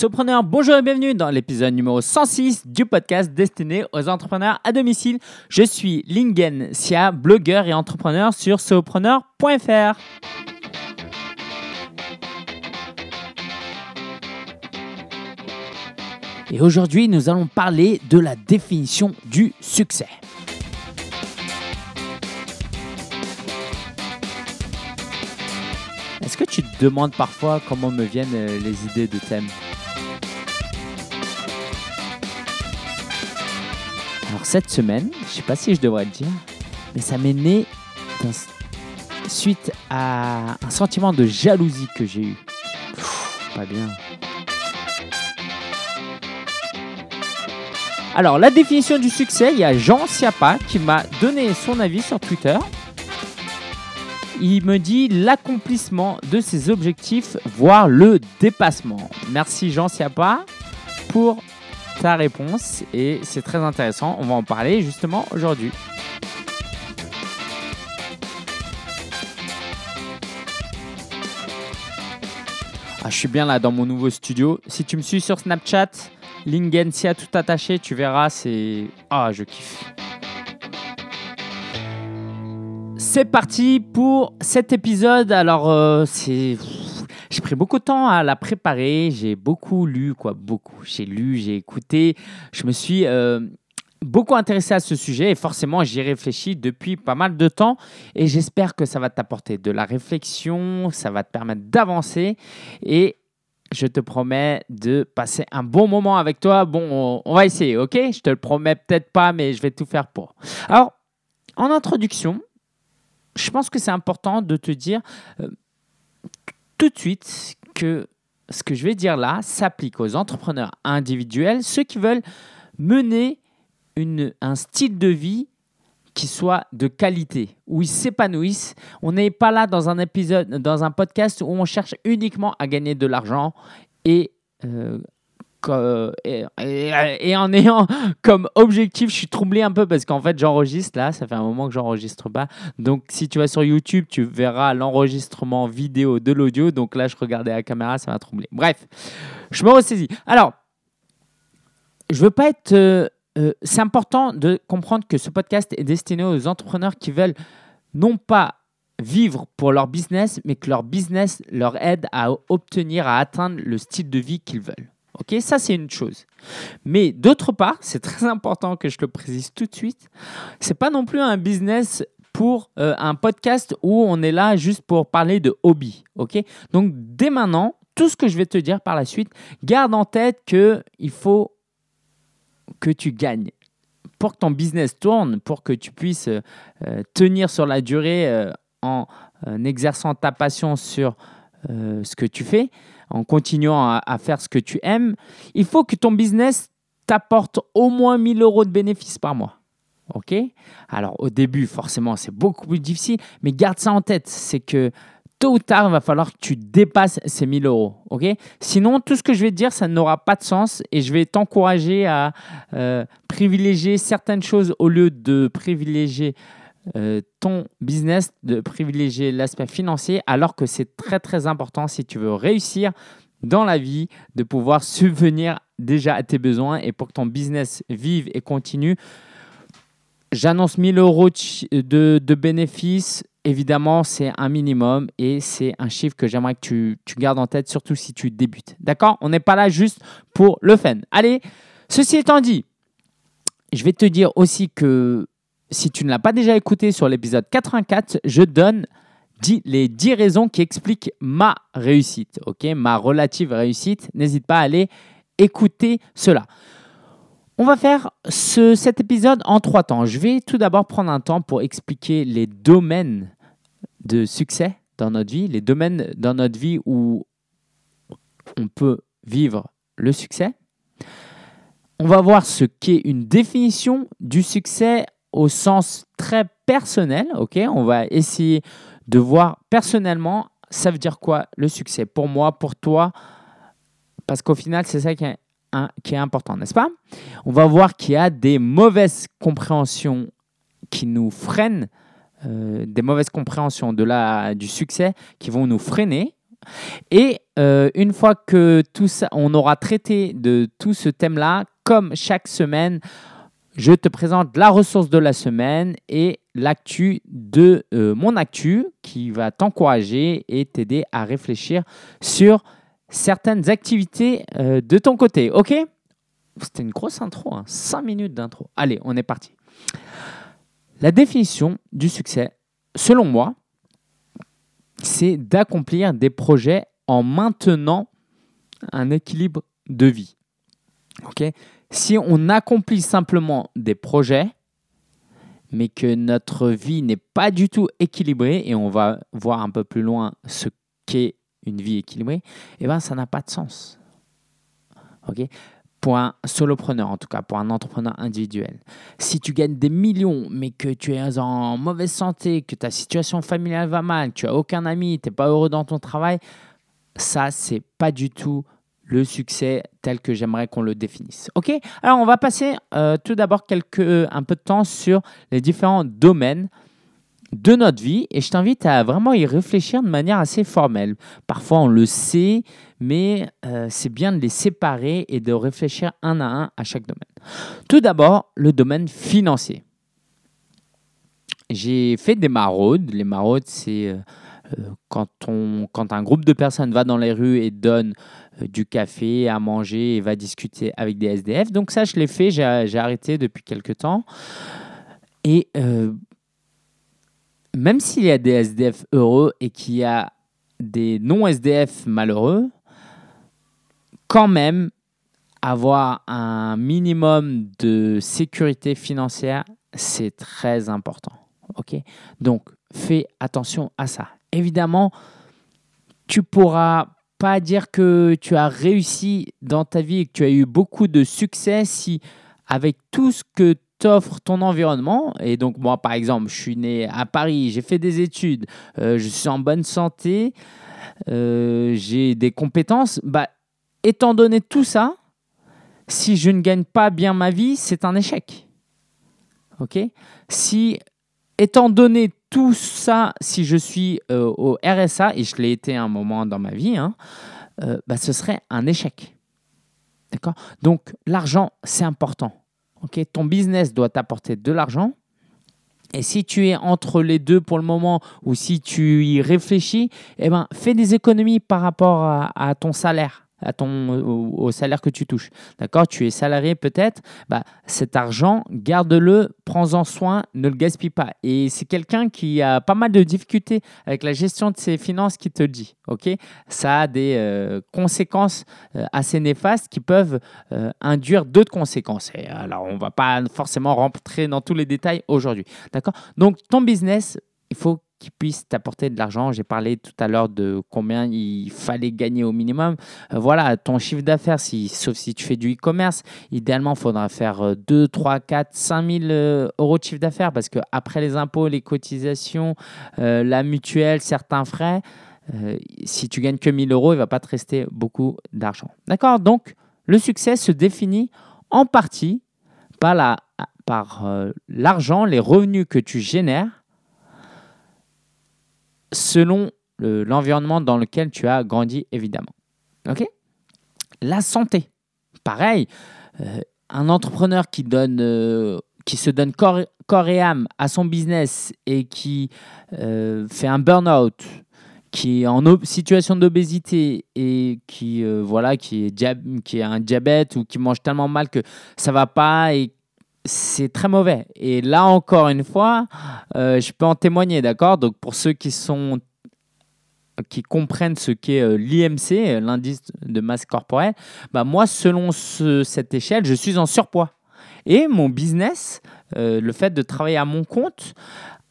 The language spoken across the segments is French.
Sopreneur, bonjour et bienvenue dans l'épisode numéro 106 du podcast destiné aux entrepreneurs à domicile. Je suis Lingen Sia, blogueur et entrepreneur sur sopreneur.fr. Et aujourd'hui, nous allons parler de la définition du succès. Est-ce que tu te demandes parfois comment me viennent euh, les idées de thèmes? Cette semaine, je sais pas si je devrais le dire, mais ça m'est né suite à un sentiment de jalousie que j'ai eu. pas bien. Alors, la définition du succès, il y a Jean Siapa qui m'a donné son avis sur Twitter. Il me dit l'accomplissement de ses objectifs, voire le dépassement. Merci Jean Siapa pour ta réponse et c'est très intéressant. On va en parler justement aujourd'hui. Ah, je suis bien là dans mon nouveau studio. Si tu me suis sur Snapchat, Lingensia tout attaché, tu verras, c'est... Ah, je kiffe. C'est parti pour cet épisode. Alors, euh, c'est j'ai pris beaucoup de temps à la préparer. J'ai beaucoup lu, quoi, beaucoup. J'ai lu, j'ai écouté. Je me suis euh, beaucoup intéressé à ce sujet et forcément, j'y réfléchis depuis pas mal de temps. Et j'espère que ça va t'apporter de la réflexion, ça va te permettre d'avancer. Et je te promets de passer un bon moment avec toi. Bon, on, va essayer, ok? Je te le promets peut-être pas, mais je vais tout faire pour. Alors, en introduction, je pense que c'est important de te dire, euh, tout de suite que ce que je vais dire là s'applique aux entrepreneurs individuels, ceux qui veulent mener un style de vie qui soit de qualité, où ils s'épanouissent. On n'est pas là dans un épisode, dans un podcast où on cherche uniquement à gagner de l'argent et euh, et, en ayant comme objectif, je suis troublé un peu parce qu'en fait j'enregistre là, ça fait un moment que j'enregistre pas. Donc si tu vas sur YouTube, tu verras l'enregistrement vidéo de l'audio. Donc là je regardais la caméra, ça m'a troublé. Bref, je me ressaisis. Alors, je veux pas être... Euh, euh, c'est important de comprendre que ce podcast est destiné aux entrepreneurs qui veulent non pas vivre pour leur business, mais que leur business leur aide à obtenir, à atteindre le style de vie qu'ils veulent. Ok, ça c'est une chose. Mais d'autre part, c'est très important que je le précise tout de suite, c'est pas non plus un business pour euh, un podcast où on est là juste pour parler de hobby. Ok, donc dès maintenant, tout ce que je vais te dire par la suite, garde en tête que il faut que tu gagnes pour que ton business tourne, pour que tu puisses euh, tenir sur la durée euh, en exerçant ta passion sur ce que tu fais en continuant à, faire ce que tu aimes, il faut que ton business t'apporte au moins 1000 euros de bénéfices par mois. OK? Alors au début, forcément, c'est beaucoup plus difficile, mais garde ça en tête, c'est que tôt ou tard, il va falloir que tu dépasses ces 1000 euros. OK? Sinon, tout ce que je vais te dire, ça n'aura pas de sens et je vais t'encourager à euh, privilégier certaines choses au lieu de privilégier euh, ton business, de privilégier l'aspect financier, alors que c'est très très important si tu veux réussir dans la vie, de pouvoir subvenir déjà à tes besoins et pour que ton business vive et continue. J'annonce 1000 euros de, de bénéfices. Évidemment, c'est un minimum et c'est un chiffre que j'aimerais que tu, tu gardes en tête, surtout si tu débutes. D'accord? On n'est pas là juste pour le fun. Allez, ceci étant dit, je vais te dire aussi que si tu ne l'as pas déjà écouté sur l'épisode 84, je donne les 10 raisons qui expliquent ma réussite, ok, ma relative réussite. N'hésite pas à aller écouter cela. On va faire cet épisode en trois temps. Je vais tout d'abord prendre un temps pour expliquer les domaines de succès dans notre vie, les domaines dans notre vie où on peut vivre le succès. On va voir ce qu'est une définition du succès au sens très personnel, ok? On va essayer de voir personnellement, ça veut dire quoi le succès? Pour moi, pour toi, parce qu'au final, c'est ça qui est, qui est important, n'est-ce pas? On va voir qu'il y a des mauvaises compréhensions qui nous freinent, euh, des mauvaises compréhensions de la, du succès qui vont nous freiner, Et euh, une fois que tout ça, on aura traité de tout ce thème-là, comme chaque semaine, je te présente la ressource de la semaine et l'actu de euh, mon actu qui va t'encourager et t'aider à réfléchir sur certaines activités euh, de ton côté. Ok? C'était une grosse intro, 5 hein. minutes d'intro. Allez, on est parti. La définition du succès, selon moi, c'est d'accomplir des projets en maintenant un équilibre de vie. Ok? Si on accomplit simplement des projets, mais que notre vie n'est pas du tout équilibrée, et on va voir un peu plus loin ce qu'est une vie équilibrée, eh ben, ça n'a pas de sens. pour un solopreneur, en tout cas pour un entrepreneur individuel. Si tu gagnes des millions, mais que tu es en mauvaise santé, que ta situation familiale va mal, tu as aucun ami, tu n'es pas heureux dans ton travail, ça, c'est pas du tout le succès tel que j'aimerais qu'on le définisse. Ok Alors, on va passer euh, tout d'abord quelques, un peu de temps sur les différents domaines de notre vie et je t'invite à vraiment y réfléchir de manière assez formelle. Parfois, on le sait, mais euh, c'est bien de les séparer et de réfléchir un à un à chaque domaine. Tout d'abord, le domaine financier. J'ai fait des maraudes. Les maraudes, c'est euh, quand, on, quand un groupe de personnes va dans les rues et donne euh, du café à manger et va discuter avec des SDF. Donc ça, je l'ai fait, j'ai arrêté depuis quelques temps. Et euh, même s'il y a des SDF heureux et qu'il y a des non-SDF malheureux, quand même, avoir un minimum de sécurité financière, c'est très important. ok? Donc, fais attention à ça. Évidemment, tu pourras pas dire que tu as réussi dans ta vie et que tu as eu beaucoup de succès si avec tout ce que t'offre ton environnement, et donc moi par exemple, je suis né à Paris, j'ai fait des études, euh, je suis en bonne santé, euh, j'ai des compétences, bah, étant donné tout ça, si je ne gagne pas bien ma vie, c'est un échec. Ok? Si, étant donné tout ça, si je suis euh, au RSA, et je l'ai été un moment dans ma vie, hein, euh, bah, ce serait un échec. D'accord? Donc, l'argent, c'est important. Ton business doit t'apporter de l'argent. Et si tu es entre les deux pour le moment, ou si tu y réfléchis, eh ben, fais des économies par rapport à ton salaire à ton, au, salaire que tu touches. D'accord? Tu es salarié peut-être, bah, cet argent, garde-le, prends-en soin, ne le gaspille pas. Et c'est quelqu'un qui a pas mal de difficultés avec la gestion de ses finances qui te dit. ok? Ça a des euh, conséquences euh, assez néfastes qui peuvent euh, induire d'autres conséquences. Alors, on ne va pas forcément rentrer dans tous les détails aujourd'hui. D'accord? Donc, ton business, il faut qui puisse t'apporter de l'argent. J'ai parlé tout à l'heure de combien il fallait gagner au minimum. Euh, voilà, ton chiffre d'affaires, si, sauf si tu fais du e-commerce, idéalement, il faudra faire 2, 3, 4, 5 000 euros de chiffre d'affaires parce qu'après les impôts, les cotisations, euh, la mutuelle, certains frais, euh, si tu gagnes que 1000 euros, il ne va pas te rester beaucoup d'argent. D'accord? Donc, le succès se définit en partie par l'argent, les revenus que tu génères selon l'environnement dans lequel tu as grandi, évidemment. OK? La santé, pareil. Euh, un entrepreneur qui, donne, euh, qui se donne corps, corps, et âme à son business et qui euh, fait un burn-out, qui est en situation d'obésité et qui, voilà, qui, est qui a un diabète ou qui mange tellement mal que ça va pas et c'est très mauvais. Et là encore une fois, euh, je peux en témoigner, d'accord? Donc pour ceux qui sont qui comprennent ce qu'est euh, l'IMC, euh, l'indice de masse corporelle, bah moi, selon cette échelle, je suis en surpoids. Et mon business, le fait de travailler à mon compte,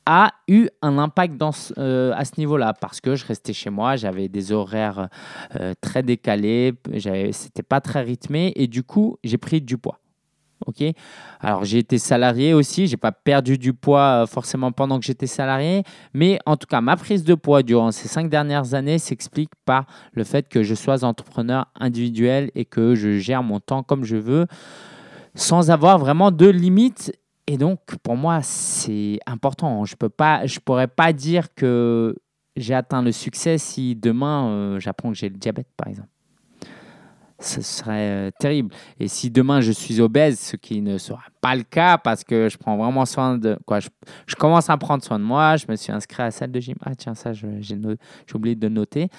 a eu un impact dans, à ce niveau-là parce que je restais chez moi, j'avais des horaires très décalés, c'était pas très rythmé et du coup, j'ai pris du poids. Ok. Alors j'ai été salarié aussi, j'ai pas perdu du poids euh, forcément pendant que j'étais salarié, mais en tout cas ma prise de poids durant ces cinq dernières années s'explique par le fait que je sois entrepreneur individuel et que je gère mon temps comme je veux, sans avoir vraiment de limites. Et donc pour moi c'est important. Je peux pas, je pourrais pas dire que j'ai atteint le succès si demain euh, j'apprends que j'ai le diabète, par exemple ce serait euh, terrible. Et si demain je suis obèse, ce qui ne sera pas le cas parce que je prends vraiment soin de quoi, je, commence à prendre soin de moi. Je me suis inscrit à la salle de gym. Ah tiens ça, j'ai oublié de noter.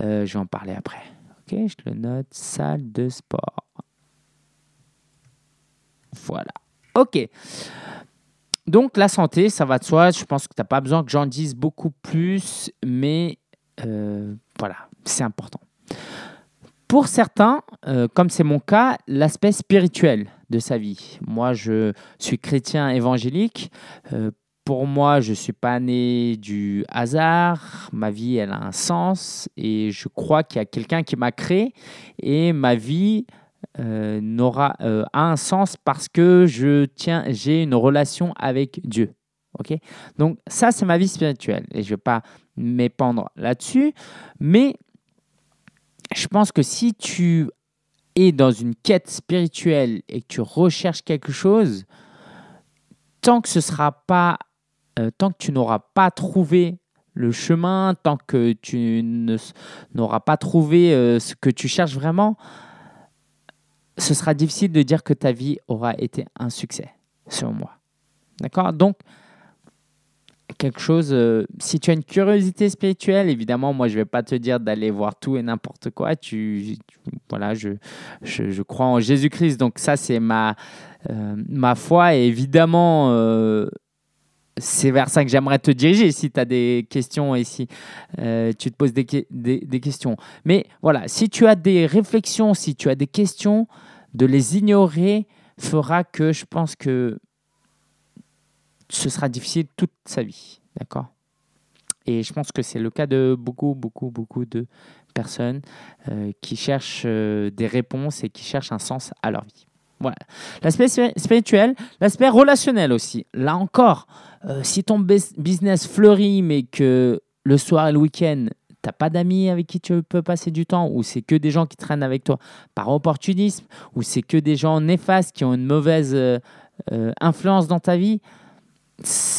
je vais en parler après. Ok, je le note. Salle de sport. Voilà. Ok. Donc la santé, ça va de soi. Je pense que tu n'as pas besoin que j'en dise beaucoup plus, mais euh, voilà, c'est important. Pour certains, euh, comme c'est mon cas, l'aspect spirituel de sa vie. Moi, je suis chrétien évangélique. Euh, pour moi, je ne suis pas né du hasard. Ma vie, elle a un sens. Et je crois qu'il y a quelqu'un qui m'a créé. Et ma vie euh, n'aura euh, un sens parce que je tiens, j'ai une relation avec Dieu. Ok? Donc ça, c'est ma vie spirituelle et je vais pas m'épandre là-dessus, mais je pense que si tu es dans une quête spirituelle et que tu recherches quelque chose, tant que ce sera pas, euh, tant que tu n'auras pas trouvé le chemin, tant que tu n'auras pas trouvé ce que tu cherches vraiment, ce sera difficile de dire que ta vie aura été un succès, selon moi. D'accord? Donc, quelque chose, euh, si tu as une curiosité spirituelle, évidemment, moi, je ne vais pas te dire d'aller voir tout et n'importe quoi. Tu, voilà, je, je, crois en Jésus-Christ. Donc, ça, c'est ma, euh, ma foi. Et évidemment, euh, c'est vers ça que j'aimerais te diriger si tu as des questions et si tu te poses des, des, des, questions. Mais voilà, si tu as des réflexions, si tu as des questions, de les ignorer fera que je pense que ce sera difficile toute sa vie. D'accord? Et je pense que c'est le cas de beaucoup, beaucoup, beaucoup de personnes euh, qui cherchent euh, des réponses et qui cherchent un sens à leur vie. Voilà. L'aspect spirituel, l'aspect relationnel aussi. Là encore, euh, si ton business fleurit mais que le soir et le week-end, n'as pas d'amis avec qui tu peux passer du temps, ou c'est que des gens qui traînent avec toi par opportunisme, ou c'est que des gens néfastes qui ont une mauvaise influence dans ta vie,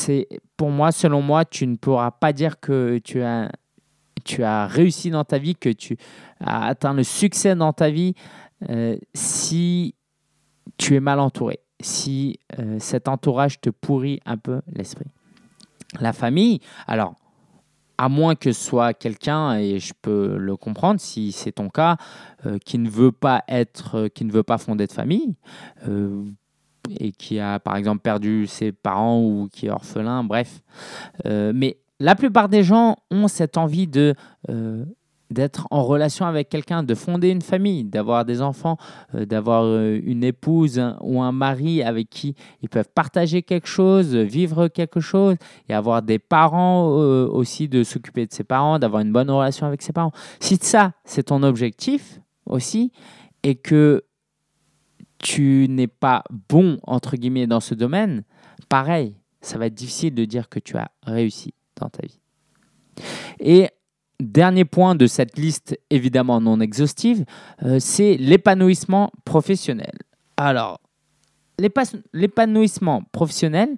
c'est pour moi, selon moi, tu ne pourras pas dire que tu as, tu as réussi dans ta vie, que tu as atteint le succès dans ta vie euh, si tu es mal entouré, si cet entourage te pourrit un peu l'esprit. La famille, alors à moins que ce soit quelqu'un, et je peux le comprendre si c'est ton cas, euh, qui ne veut pas être, euh, qui ne veut pas fonder de famille, euh, et qui a par exemple perdu ses parents ou qui est orphelin, bref. mais la plupart des gens ont cette envie de d'être en relation avec quelqu'un, de fonder une famille, d'avoir des enfants, euh, d'avoir euh, une épouse ou un mari avec qui ils peuvent partager quelque chose, vivre quelque chose, et avoir des parents euh, aussi, de s'occuper de ses parents, d'avoir une bonne relation avec ses parents. Si ça, c'est ton objectif aussi, et que tu n'es pas bon, entre guillemets, dans ce domaine, pareil, ça va être difficile de dire que tu as réussi dans ta vie. Et Dernier point de cette liste évidemment non exhaustive, euh, c'est l'épanouissement professionnel. Alors, l'épanouissement professionnel,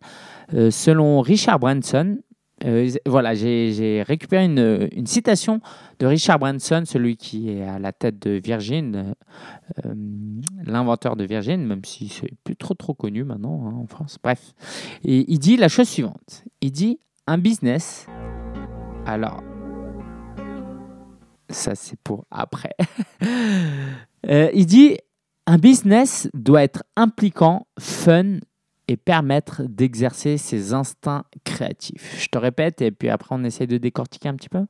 euh, selon Richard Branson, euh, voilà, j'ai récupéré une, citation de Richard Branson, celui qui est à la tête de Virgin, l'inventeur de Virgin, même si c'est plus trop trop connu maintenant hein, en France. Bref, il dit la chose suivante. Il dit un business. Alors, ça c'est pour après. Euh, il dit un business doit être impliquant, fun et permettre d'exercer ses instincts créatifs. Je te répète et puis après on essaie de décortiquer un petit peu.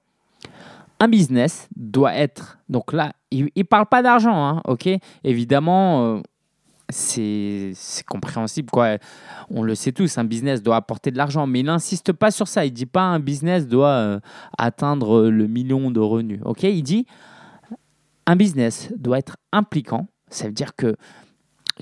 Un business doit être, donc là, il ne parle pas d'argent, hein, ok? Évidemment, euh, c'est compréhensible. Quoi. On le sait tous, un business doit apporter de l'argent, mais il n'insiste pas sur ça. Il dit pas un business doit euh, atteindre le million de revenus. ok? Il dit un business doit être impliquant. Ça veut dire que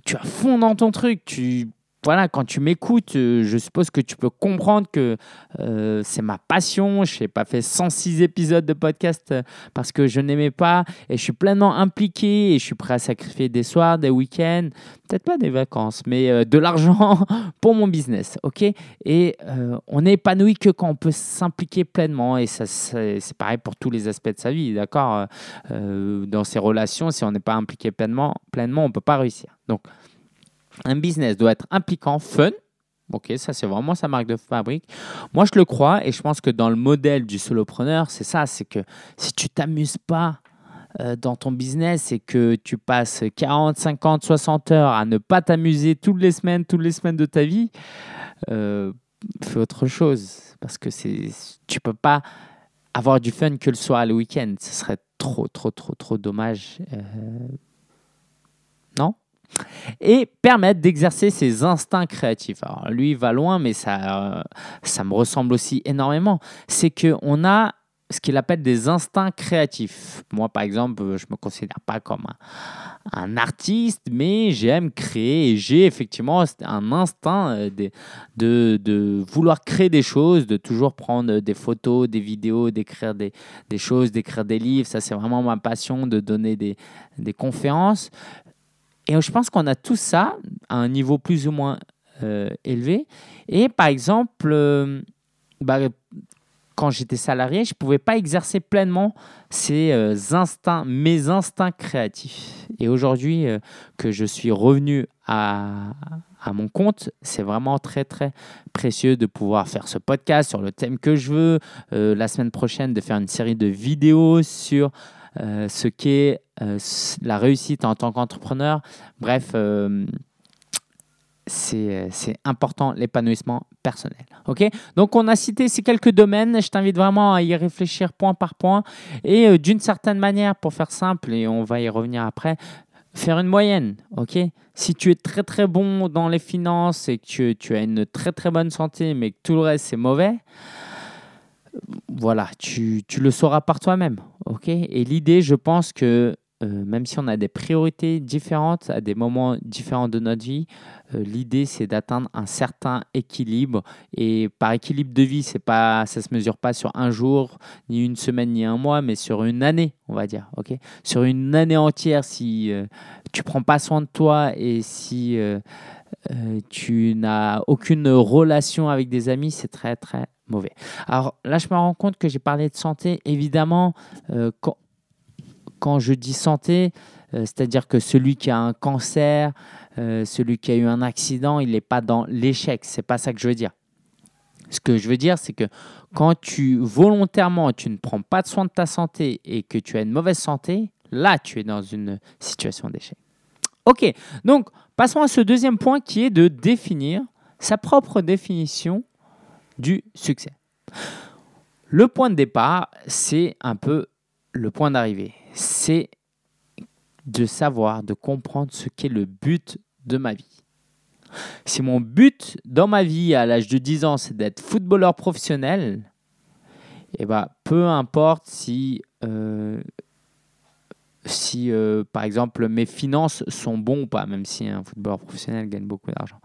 tu as fond dans ton truc, tu voilà, quand tu m'écoutes, euh, je suppose que tu peux comprendre que euh, c'est ma passion. Je n'ai pas fait 106 épisodes de podcast euh, parce que je n'aimais pas et je suis pleinement impliqué et je suis prêt à sacrifier des soirs, des week-ends, peut-être pas des vacances, mais de l'argent pour mon business. et on n'est épanoui que quand on peut s'impliquer pleinement et ça, c'est pareil pour tous les aspects de sa vie, d'accord? Dans ses relations, si on n'est pas impliqué pleinement, pleinement on ne peut pas réussir. Donc, un business doit être impliquant, fun. Ok, ça c'est vraiment sa marque de fabrique. Moi je le crois et je pense que dans le modèle du solopreneur, c'est ça, c'est que si tu t'amuses pas euh, dans ton business et que tu passes 40, 50, 60 heures à ne pas t'amuser toutes les semaines, toutes les semaines de ta vie, euh, fais autre chose parce que c'est, tu peux pas avoir du fun que le soir et le week-end. Ce serait trop, trop, trop, trop dommage. Euh, non? Et permettre d'exercer ses instincts créatifs. Alors lui, va loin, mais ça, euh, ça me ressemble aussi énormément. C'est qu'on a ce qu'il appelle des instincts créatifs. Moi, par exemple, je ne me considère pas comme un, artiste, mais j'aime créer et j'ai effectivement un instinct euh, de, vouloir créer des choses, de toujours prendre des photos, des vidéos, d'écrire des, choses, d'écrire des livres. Ça, c'est vraiment ma passion, de donner des conférences. Et je pense qu'on a tout ça à un niveau plus ou moins euh, élevé. Et par exemple, euh, bah, quand j'étais salarié, je ne pouvais pas exercer pleinement ces euh, instincts, mes instincts créatifs. Et aujourd'hui que je suis revenu à, à mon compte, c'est vraiment très très précieux de pouvoir faire ce podcast sur le thème que je veux. la semaine prochaine, de faire une série de vidéos sur euh, ce qu'est euh, la réussite en tant qu'entrepreneur. Bref, euh, c'est important l'épanouissement personnel. Ok? Donc on a cité ces quelques domaines. Je t'invite vraiment à y réfléchir point par point et d'une certaine manière, pour faire simple, et on va y revenir après, faire une moyenne. Ok? Si tu es très très bon dans les finances et que tu as une très très bonne santé, mais que tout le reste c'est mauvais, voilà, tu, tu, le sauras par toi-même. ok? Et l'idée, je pense que euh, même si on a des priorités différentes à des moments différents de notre vie, euh, l'idée c'est d'atteindre un certain équilibre. Et par équilibre de vie, c'est pas, ça se mesure pas sur un jour, ni une semaine, ni un mois, mais sur une année, on va dire. ok? Sur une année entière, si euh, tu prends pas soin de toi et si tu n'as aucune relation avec des amis, c'est très très mauvais. Alors là, je me rends compte que j'ai parlé de santé. Évidemment, euh, quand, quand, je dis santé, euh, c'est-à-dire que celui qui a un cancer, euh, celui qui a eu un accident, il n'est pas dans l'échec. C'est pas ça que je veux dire. Ce que je veux dire, c'est que quand tu volontairement tu ne prends pas de soin de ta santé et que tu as une mauvaise santé, là tu es dans une situation d'échec. Ok, donc passons à ce deuxième point qui est de définir sa propre définition du succès. Le point de départ, c'est un peu le point d'arrivée. C'est de savoir, de comprendre ce qu'est le but de ma vie. Si mon but dans ma vie à l'âge de 10 ans, c'est d'être footballeur professionnel, eh ben, peu importe si, euh, si euh, par exemple, mes finances sont bons ou pas, même si un footballeur professionnel gagne beaucoup d'argent.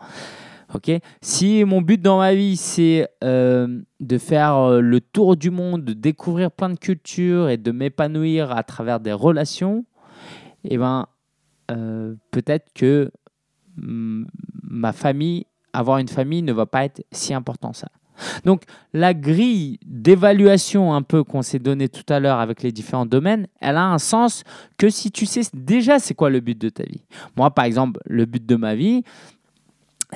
Si mon but dans ma vie, c'est euh, de faire euh, le tour du monde, de découvrir plein de cultures et de m'épanouir à travers des relations, eh ben, euh, peut-être que ma famille, avoir une famille ne va pas être si important ça. Donc la grille d'évaluation un peu qu'on s'est donnée tout à l'heure avec les différents domaines, elle a un sens que si tu sais déjà c'est quoi le but de ta vie. Moi par exemple, le but de ma vie,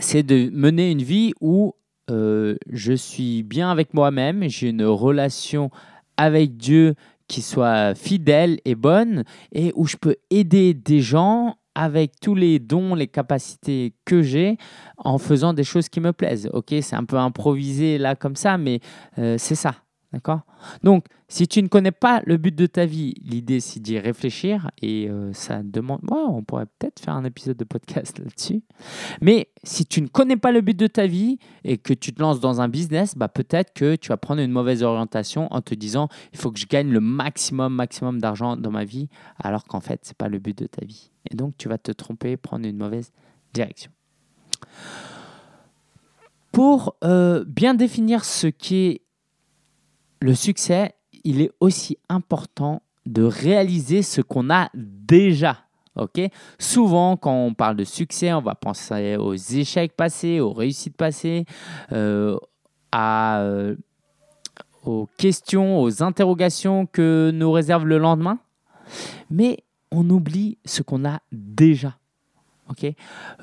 c'est de mener une vie où euh, je suis bien avec moi-même, j'ai une relation avec Dieu qui soit fidèle et bonne, et où je peux aider des gens avec tous les dons, les capacités que j'ai, en faisant des choses qui me plaisent. Ok, c'est un peu improvisé là comme ça, mais euh, c'est ça. D'accord? Donc, si tu ne connais pas le but de ta vie, l'idée c'est d'y réfléchir et euh, ça demande. on pourrait peut-être faire un épisode de podcast là-dessus. Mais si tu ne connais pas le but de ta vie et que tu te lances dans un business, bah, peut-être que tu vas prendre une mauvaise orientation en te disant il faut que je gagne le maximum, maximum d'argent dans ma vie, alors qu'en fait, ce n'est pas le but de ta vie. Et donc, tu vas te tromper, prendre une mauvaise direction. pour euh, bien définir ce qu'est le succès, il est aussi important de réaliser ce qu'on a déjà. Ok? Souvent, quand on parle de succès, on va penser aux échecs passés, aux réussites passées, euh, à, euh, aux questions, aux interrogations que nous réserve le lendemain. Mais on oublie ce qu'on a déjà. Ok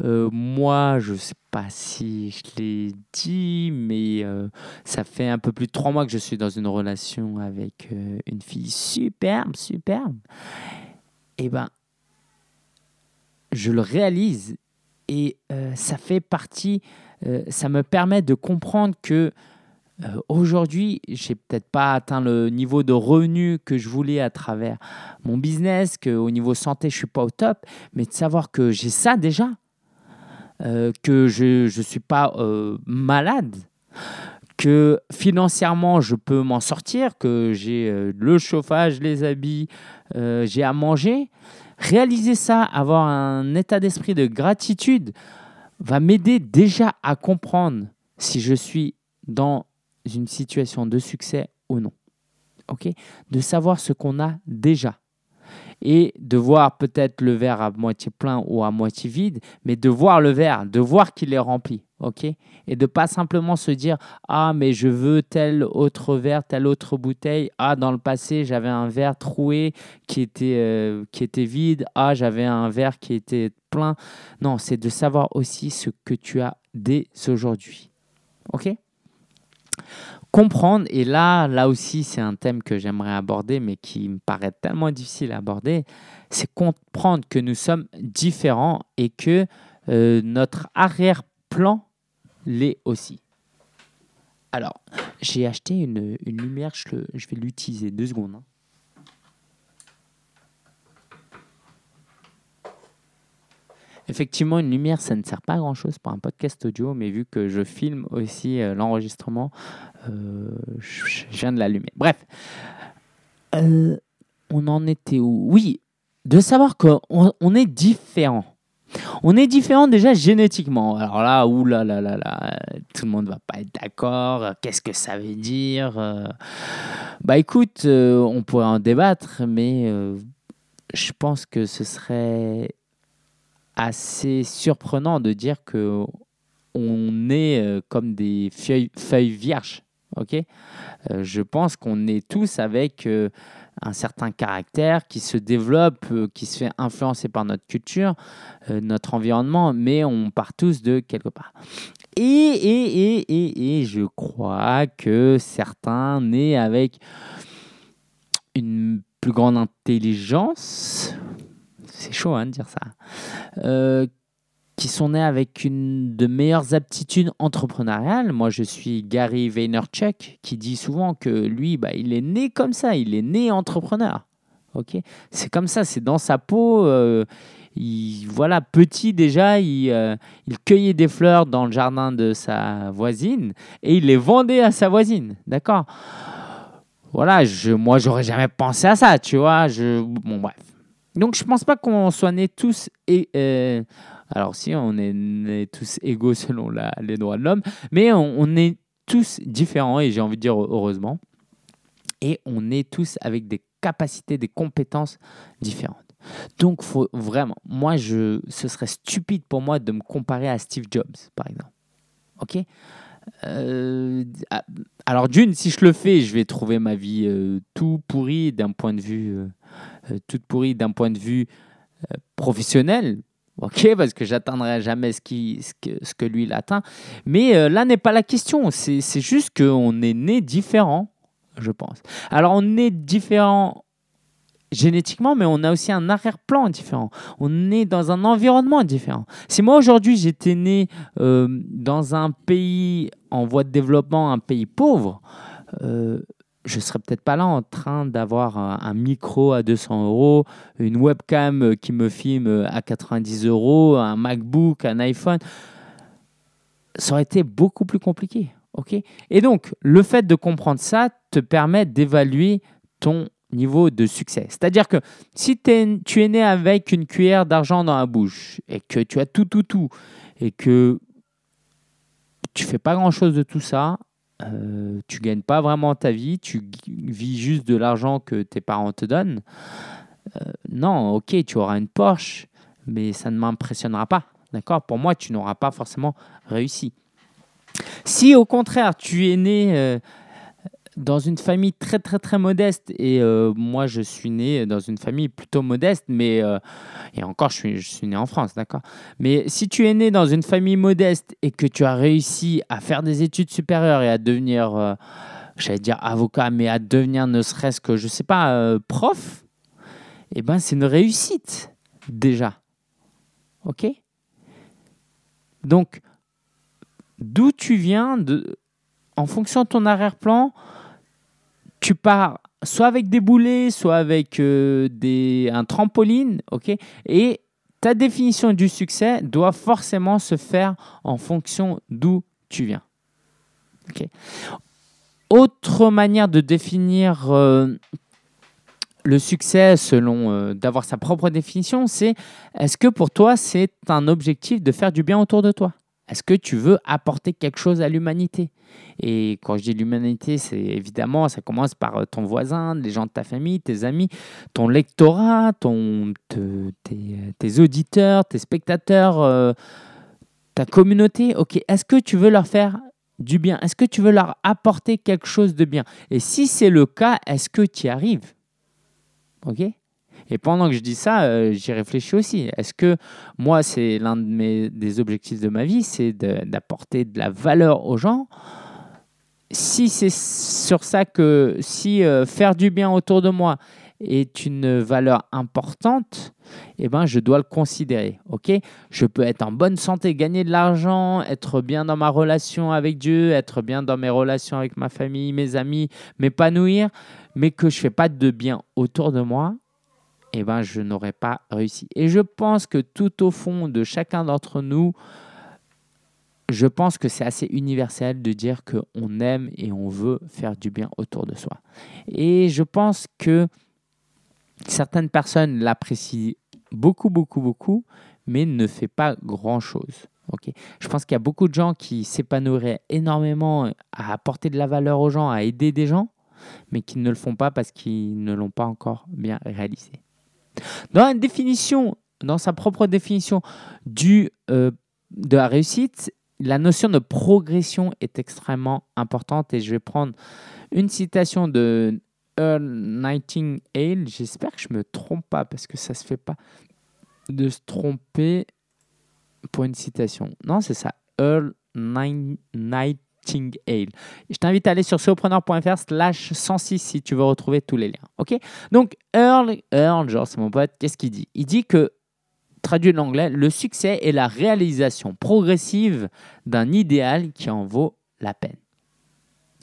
euh, Moi, je sais pas si je l'ai dit, mais ça fait un peu plus de trois mois que je suis dans une relation avec une fille superbe, superbe. Et eh ben, je le réalise et euh, ça fait partie, euh, ça me permet de comprendre que euh, aujourd'hui, j'ai peut-être pas atteint le niveau de revenu que je voulais à travers mon business, qu'au niveau santé, je suis pas au top, mais de savoir que j'ai ça déjà, que je ne suis pas malade, que financièrement, je peux m'en sortir, que j'ai le chauffage, les habits, j'ai à manger. Réaliser ça, avoir un état d'esprit de gratitude, va m'aider déjà à comprendre si je suis dans une situation de succès ou non. Ok? De savoir ce qu'on a déjà. Et de voir peut-être le verre à moitié plein ou à moitié vide, mais de voir le verre, de voir qu'il est rempli ok? Et de pas simplement se dire ah mais je veux tel autre verre, telle autre bouteille. Ah dans le passé j'avais un verre troué qui était euh, qui était vide. Ah j'avais un verre qui était plein. Non, c'est de savoir aussi ce que tu as dès aujourd'hui, ok? Comprendre et là là aussi c'est un thème que j'aimerais aborder mais qui me paraît tellement difficile à aborder. C'est comprendre que nous sommes différents et que euh, notre arrière-plan l'est aussi. Alors, j'ai acheté une, lumière, je, vais l'utiliser deux secondes. Hein. Effectivement, une lumière, ça ne sert pas à grand-chose pour un podcast audio, mais vu que je filme aussi euh, l'enregistrement, euh, je, viens de l'allumer. Bref, euh, on en était où? Oui, de savoir qu'on est différent. On est différent déjà génétiquement. Alors là, là là là tout le monde va pas être d'accord. Qu'est-ce que ça veut dire? Bah écoute, on pourrait en débattre, mais je pense que ce serait assez surprenant de dire que on est comme des feuilles, vierges. Ok, je pense qu'on est tous avec un certain caractère qui se développe, euh, qui se fait influencer par notre culture, euh, notre environnement, mais on part tous de quelque part. Et, et, et, et, et je crois que certains nés avec une plus grande intelligence, c'est chaud hein, de dire ça, euh, qui sont nés avec une de meilleures aptitudes entrepreneuriales. Moi, je suis Gary Vaynerchuk qui dit souvent que lui, bah, il est né comme ça, il est né entrepreneur. Ok, c'est comme ça, c'est dans sa peau. Euh, il, voilà, petit déjà, il, euh, il, cueillait des fleurs dans le jardin de sa voisine et il les vendait à sa voisine. D'accord? Voilà, je, moi, j'aurais jamais pensé à ça, tu vois? Je, bon, bref. Donc, je pense pas qu'on soit nés tous et euh, alors si, on est, tous égaux selon les droits de l'homme, mais on, est tous différents, et j'ai envie de dire heureusement, et on est tous avec des capacités, des compétences différentes. Donc, faut vraiment, moi, je, ce serait stupide pour moi de me comparer à Steve Jobs, par exemple. OK? Euh, ah, alors d'une, si je le fais, je vais trouver ma vie tout pourri d'un point de vue, toute pourrie d'un point de vue professionnel, ok, parce que j'atteindrai jamais ce, qui, ce, que, lui il atteint. Mais euh, là n'est pas la question, c'est juste qu'on est né différent, je pense. Alors on est différent génétiquement, mais on a aussi un arrière-plan différent. On est dans un environnement différent. Si moi aujourd'hui j'étais né euh, dans un pays en voie de développement, un pays pauvre, euh, je serais peut-être pas là en train d'avoir un, micro à 200 euros, une webcam euh, qui me filme euh, à 90 euros, un MacBook, un iPhone. Ça aurait été beaucoup plus compliqué. Et donc, le fait de comprendre ça te permet d'évaluer ton niveau de succès. C'est-à-dire que si tu es né avec une cuillère d'argent dans la bouche et que tu as tout, tout, tout, et que tu fais pas grand-chose de tout ça, euh, tu gagnes pas vraiment ta vie, tu vis juste de l'argent que tes parents te donnent. Euh, non, ok, tu auras une Porsche, mais ça ne m'impressionnera pas. D'accord? Pour moi, tu n'auras pas forcément réussi. Si au contraire, tu es né euh, dans une famille très très très modeste, et euh, moi je suis né dans une famille plutôt modeste, mais euh, et encore je suis, je suis né en France, d'accord. Mais si tu es né dans une famille modeste et que tu as réussi à faire des études supérieures et à devenir, j'allais dire avocat, mais à devenir ne serait-ce que je sais pas prof, eh ben c'est une réussite déjà, ok? Donc, d'où tu viens, de, en fonction de ton arrière-plan, tu pars soit avec des boulets, soit avec euh, des, un trampoline, ok? Et ta définition du succès doit forcément se faire en fonction d'où tu viens. Autre manière de définir euh, le succès, selon euh, d'avoir sa propre définition, c'est est-ce que pour toi c'est un objectif de faire du bien autour de toi? Est-ce que tu veux apporter quelque chose à l'humanité? Et quand je dis l'humanité, c'est évidemment, ça commence par euh, ton voisin, les gens de ta famille, tes amis, ton lectorat, ton, tes, auditeurs, tes spectateurs, euh, ta communauté. Ok, est-ce que tu veux leur faire du bien? Est-ce que tu veux leur apporter quelque chose de bien? Et si c'est le cas, est-ce que tu y arrives? Ok? Et pendant que je dis ça, euh, j'y réfléchis aussi. Est-ce que moi, c'est l'un de mes, des objectifs de ma vie, c'est d'apporter de, la valeur aux gens? Si c'est sur ça que, si euh, faire du bien autour de moi est une valeur importante, eh ben, je dois le considérer. Ok? Je peux être en bonne santé, gagner de l'argent, être bien dans ma relation avec Dieu, être bien dans mes relations avec ma famille, mes amis, m'épanouir mais que je ne fais pas de bien autour de moi, eh ben, je n'aurais pas réussi. Et je pense que tout au fond de chacun d'entre nous, je pense que c'est assez universel de dire qu'on aime et on veut faire du bien autour de soi. Et je pense que certaines personnes l'apprécient beaucoup, beaucoup, beaucoup, mais ne fait pas grand-chose. Je pense qu'il y a beaucoup de gens qui s'épanouiraient énormément à apporter de la valeur aux gens, à aider des gens, mais qui ne le font pas parce qu'ils ne l'ont pas encore bien réalisé. Dans sa propre définition du, euh, de la réussite, la notion de progression est extrêmement importante et je vais prendre une citation de Earl Nightingale. J'espère que je ne me trompe pas parce que ça ne se fait pas de se tromper pour une citation. Non, c'est ça. Earl Nightingale je t'invite à aller sur sopreneur.fr slash 106 si tu veux retrouver tous les liens. Ok? Donc, Earl, Earl, genre c'est mon pote, qu'est-ce qu'il dit? Il dit que, traduit de l'anglais, le succès est la réalisation progressive d'un idéal qui en vaut la peine.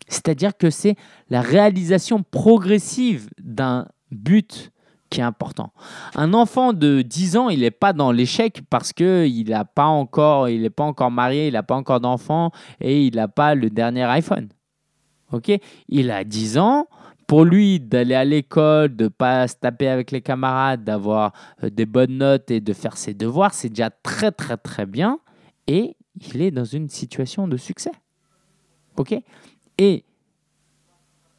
C'est-à-dire que c'est la réalisation progressive d'un but qui est important. Un enfant de 10 ans, il n'est pas dans l'échec parce qu'il n'a pas encore, il n'est pas encore marié, il n'a pas encore d'enfant et il n'a pas le dernier iPhone. Ok? Il a 10 ans. Pour lui, d'aller à l'école, de pas se taper avec les camarades, d'avoir euh, des bonnes notes et de faire ses devoirs, c'est déjà très très très bien. Et il est dans une situation de succès. Ok? Et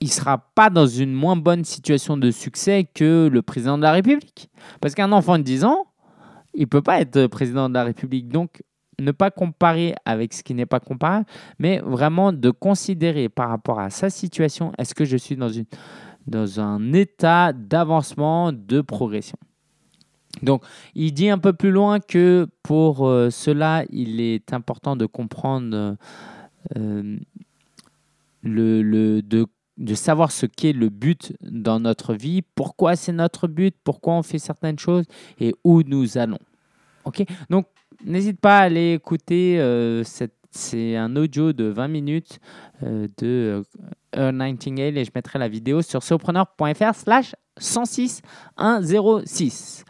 il ne sera pas dans une moins bonne situation de succès que le président de la République. Parce qu'un enfant de 10 ans, il ne peut pas être président de la République. Donc, ne pas comparer avec ce qui n'est pas comparable, mais vraiment de considérer par rapport à sa situation, est-ce que je suis dans, une, dans un état d'avancement, de progression? Donc, il dit un peu plus loin que pour euh, cela, il est important de comprendre euh, le, le, de de savoir ce qu'est le but dans notre vie, pourquoi c'est notre but, pourquoi on fait certaines choses et où nous allons. Ok? Donc, n'hésite pas à aller écouter. Euh, c'est un audio de 20 minutes euh, de euh, Nightingale et je mettrai la vidéo sur surpreneur.fr slash 106106.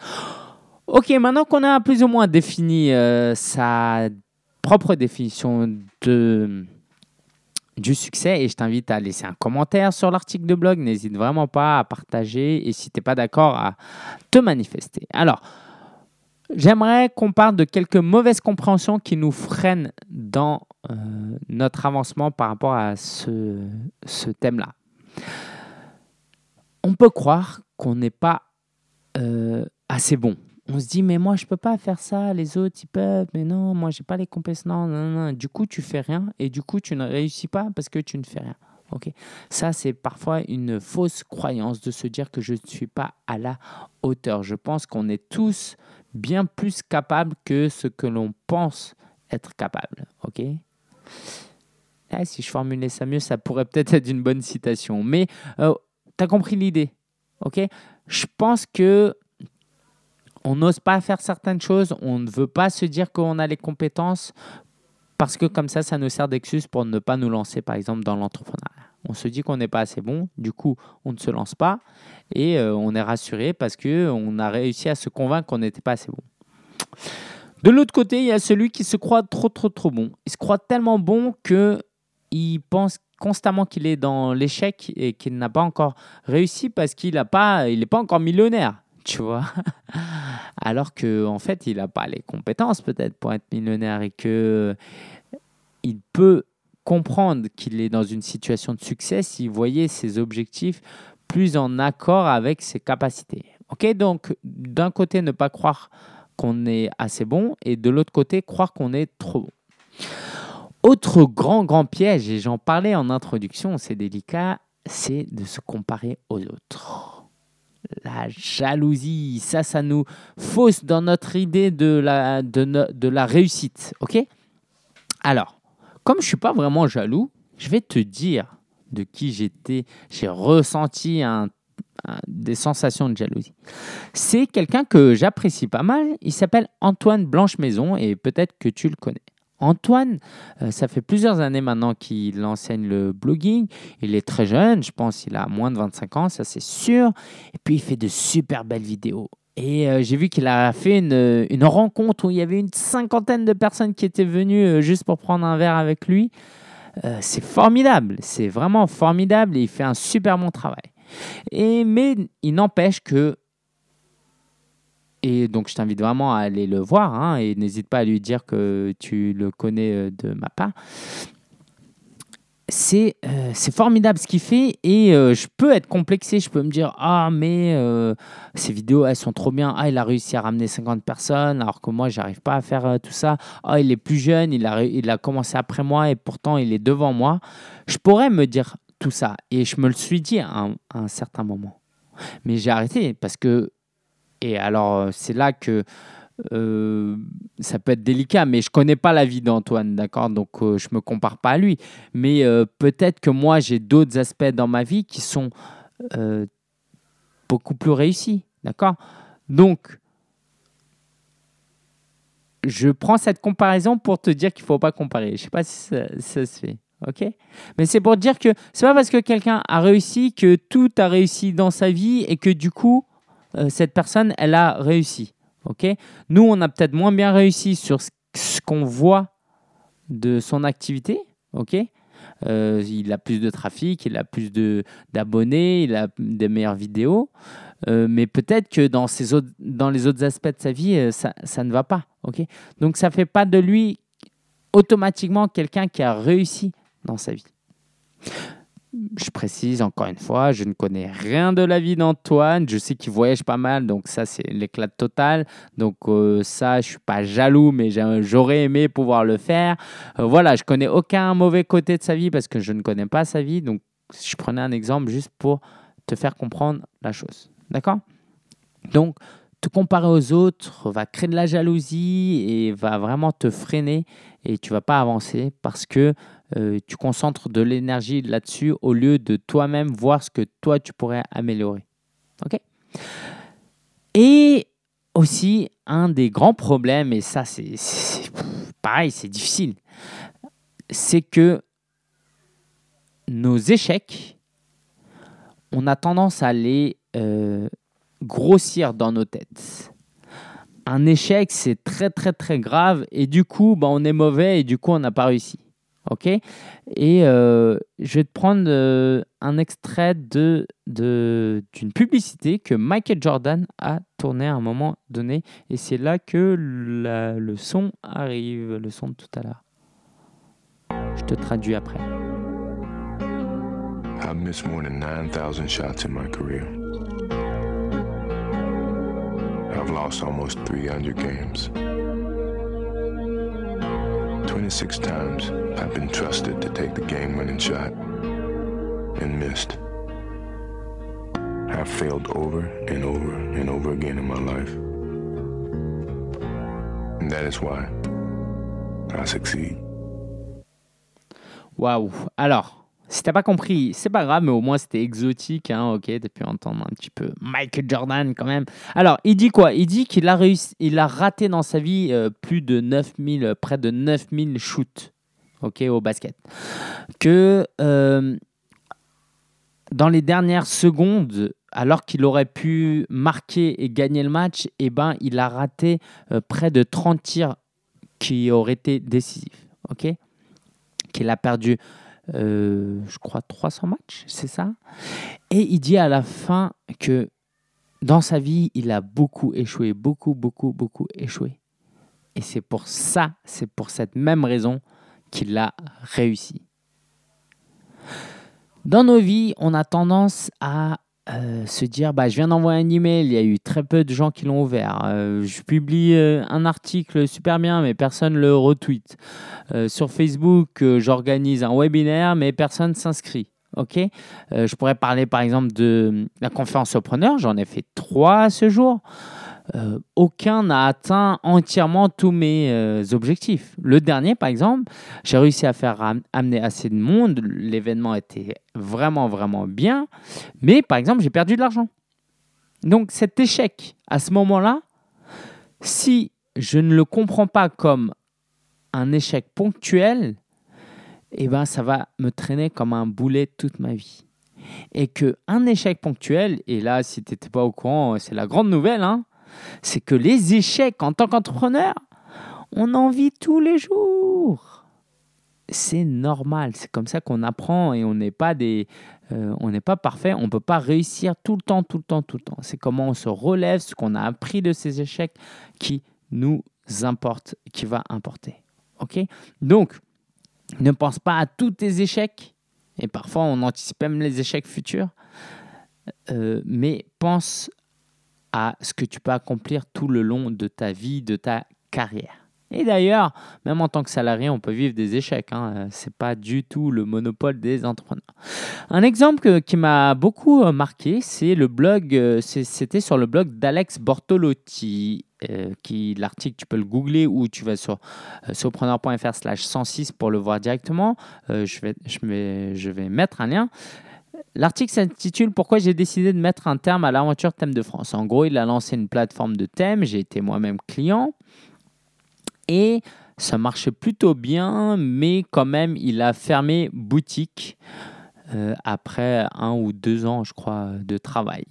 Ok, maintenant qu'on a plus ou moins défini sa propre définition de du succès et je t'invite à laisser un commentaire sur l'article de blog. N'hésite vraiment pas à partager et si tu n'es pas d'accord, à te manifester. Alors, j'aimerais qu'on parle de quelques mauvaises compréhensions qui nous freinent dans notre avancement par rapport à ce, ce thème-là. On peut croire qu'on n'est pas assez bon on se dit mais moi je peux pas faire ça, les autres ils peuvent, mais non, moi j'ai pas les compétences, non, non, non. Du coup tu fais rien et du coup tu ne réussis pas parce que tu ne fais rien. Ok, ça c'est parfois une fausse croyance de se dire que je ne suis pas à la hauteur. Je pense qu'on est tous bien plus capables que ce que l'on pense être capable. Ok. Eh, si je formulais ça mieux, ça pourrait peut-être être une bonne citation. Mais euh, tu as compris l'idée. Ok. Je pense que on n'ose pas faire certaines choses, on ne veut pas se dire qu'on a les compétences parce que comme ça, ça nous sert d'excuse pour ne pas nous lancer, par exemple, dans l'entrepreneuriat. On se dit qu'on n'est pas assez bon, du coup, on ne se lance pas et euh, on est rassuré parce qu'on a réussi à se convaincre qu'on n'était pas assez bon. De l'autre côté, il y a celui qui se croit trop, trop, trop bon. Il se croit tellement bon qu'il pense constamment qu'il est dans l'échec et qu'il n'a pas encore réussi parce qu'il n'est pas, pas encore millionnaire Alors que en fait, il n'a pas les compétences peut-être pour être millionnaire et que il peut comprendre qu'il est dans une situation de succès s'il voyait ses objectifs plus en accord avec ses capacités. Ok, donc d'un côté ne pas croire qu'on est assez bon et de l'autre côté croire qu'on est trop bon. Autre grand grand piège et j'en parlais en introduction, c'est délicat, c'est de se comparer aux autres la jalousie. Ça, ça nous fausse dans notre idée de la, de, la réussite. OK? Alors, comme je ne suis pas vraiment jaloux, je vais te dire de qui j'étais. J'ai ressenti des sensations de jalousie. C'est quelqu'un que j'apprécie pas mal. Il s'appelle Antoine Blanche-Maison et peut-être que tu le connais. Antoine, euh, ça fait plusieurs années maintenant qu'il enseigne le blogging. Il est très jeune, je pense qu'il a moins de 25 ans, ça c'est sûr. Et puis il fait de super belles vidéos. Et euh, j'ai vu qu'il a fait une, rencontre où il y avait une cinquantaine de personnes qui étaient venues euh, juste pour prendre un verre avec lui. c'est formidable, c'est vraiment formidable et il fait un super bon travail. Et, mais il n'empêche que et donc, je t'invite vraiment à aller le voir hein, et n'hésite pas à lui dire que tu le connais euh, de ma part. C'est euh, formidable ce qu'il fait et euh, je peux être complexé. Je peux me dire Ah, mais ces vidéos, elles sont trop bien. Ah, il a réussi à ramener 50 personnes alors que moi, j'arrive pas à faire tout ça. Ah, il est plus jeune, il a, il a commencé après moi et pourtant, il est devant moi. Je pourrais me dire tout ça et je me le suis dit à un certain moment. Mais j'ai arrêté parce que et alors, euh, c'est là que euh, ça peut être délicat, mais je connais pas la vie d'Antoine, d'accord? Donc, euh, je me compare pas à lui. Mais peut-être que moi, j'ai d'autres aspects dans ma vie qui sont beaucoup plus réussis, d'accord? Donc, je prends cette comparaison pour te dire qu'il faut pas comparer. Je sais pas si ça, ça se fait. Ok? Mais c'est pour dire que c'est pas parce que quelqu'un a réussi que tout a réussi dans sa vie et que du coup, euh, cette personne, elle a réussi. ok? Nous, on a peut-être moins bien réussi sur ce qu'on voit de son activité. ok? Euh, il a plus de trafic, il a plus d'abonnés, il a des meilleures vidéos. Euh, mais peut-être que dans, ces autres, dans les autres aspects de sa vie, ça, ça ne va pas. ok? Donc, ça ne fait pas de lui automatiquement quelqu'un qui a réussi dans sa vie je précise encore une fois, je ne connais rien de la vie d'Antoine. Je sais qu'il voyage pas mal, donc ça, c'est l'éclat total. Donc euh, ça, je suis pas jaloux, mais j'aurais aimé pouvoir le faire. Euh, voilà, je connais aucun mauvais côté de sa vie parce que je ne connais pas sa vie. Donc, je prenais un exemple juste pour te faire comprendre la chose. D'accord? Donc, te comparer aux autres va créer de la jalousie et va vraiment te freiner et tu vas pas avancer parce que euh, tu concentres de l'énergie là-dessus au lieu de toi-même voir ce que toi tu pourrais améliorer. OK? Et aussi, un des grands problèmes, et ça c'est pareil, c'est difficile, c'est que nos échecs, on a tendance à les euh, grossir dans nos têtes. Un échec, c'est très très très grave et du coup, bah, on est mauvais et du coup, on n'a pas réussi. Ok Et euh, je vais te prendre euh, un extrait de, d'une publicité que Michael Jordan a tourné à un moment donné. Et c'est là que le son arrive, le son de tout à l'heure. Je te traduis après. I've missed more than 9,000 shots in my career. I've lost almost 300 games. 26 times I've been trusted to take the game winning shot and missed. I've failed over and over and over again in my life. And that is why I succeed. Wow. Alors, si t'as pas compris, c'est pas grave, mais au moins c'était exotique, hein, ok, t'as pu entendre un petit peu Michael Jordan quand même. Alors, il dit quoi? Il dit qu'il a réussi, il a raté dans sa vie euh, plus de 9000, euh, près de 9000 shoots, ok, au basket. Que euh, dans les dernières secondes, alors qu'il aurait pu marquer et gagner le match, eh ben, il a raté euh, près de 30 tirs qui auraient été décisifs. ok? Qu'il a perdu, euh, je crois, 300 matchs, c'est ça Et il dit à la fin que dans sa vie, il a beaucoup échoué, beaucoup, beaucoup, beaucoup échoué. Et c'est pour ça, c'est pour cette même raison qu'il a réussi. Dans nos vies, on a tendance à euh, se dire bah, je viens d'envoyer un email, il y a eu très peu de gens qui l'ont ouvert. Euh, je publie euh, un article super bien, mais personne ne le retweet. sur Facebook, j'organise un webinaire, mais personne s'inscrit. Ok, je pourrais parler par exemple de la conférence Preneur, j'en ai fait trois ce jour. Euh, aucun n'a atteint entièrement tous mes euh, objectifs. Le dernier, par exemple, j'ai réussi à faire amener assez de monde. L'événement était vraiment, vraiment bien. Mais, par exemple, j'ai perdu de l'argent. Donc, cet échec, à ce moment-là, si je ne le comprends pas comme un échec ponctuel, eh ben, ça va me traîner comme un boulet toute ma vie. Et que un échec ponctuel, et là, si tu n'étais pas au courant, c'est la grande nouvelle, hein, c'est que les échecs en tant qu'entrepreneur, on en vit tous les jours. C'est normal, c'est comme ça qu'on apprend et on n'est pas des, euh, on n'est pas parfait, on ne peut pas réussir tout le temps, tout le temps, tout le temps. C'est comment on se relève, ce qu'on a appris de ces échecs qui nous importe, qui va importer. Ok? Donc, ne pense pas à tous tes échecs, et parfois on anticipe même les échecs futurs, euh, mais pense à ce que tu peux accomplir tout le long de ta vie, de ta carrière. Et d'ailleurs, même en tant que salarié, on peut vivre des échecs. Hein. Ce n'est pas du tout le monopole des entrepreneurs. Un exemple qui m'a beaucoup euh, marqué, c'est le blog, euh, c'était sur le blog d'Alex Bortolotti. Euh, l'article tu peux le googler ou tu vas sur sopreneur.fr slash 106 pour le voir directement je, vais, je, vais, je vais mettre un lien L'article s'intitule Pourquoi j'ai décidé de mettre un terme à l'aventure Thème de France. En gros, il a lancé une plateforme de thèmes, j'ai été moi-même client et ça marchait plutôt bien, mais quand même, il a fermé boutique euh, après un ou deux ans, je crois, de travail.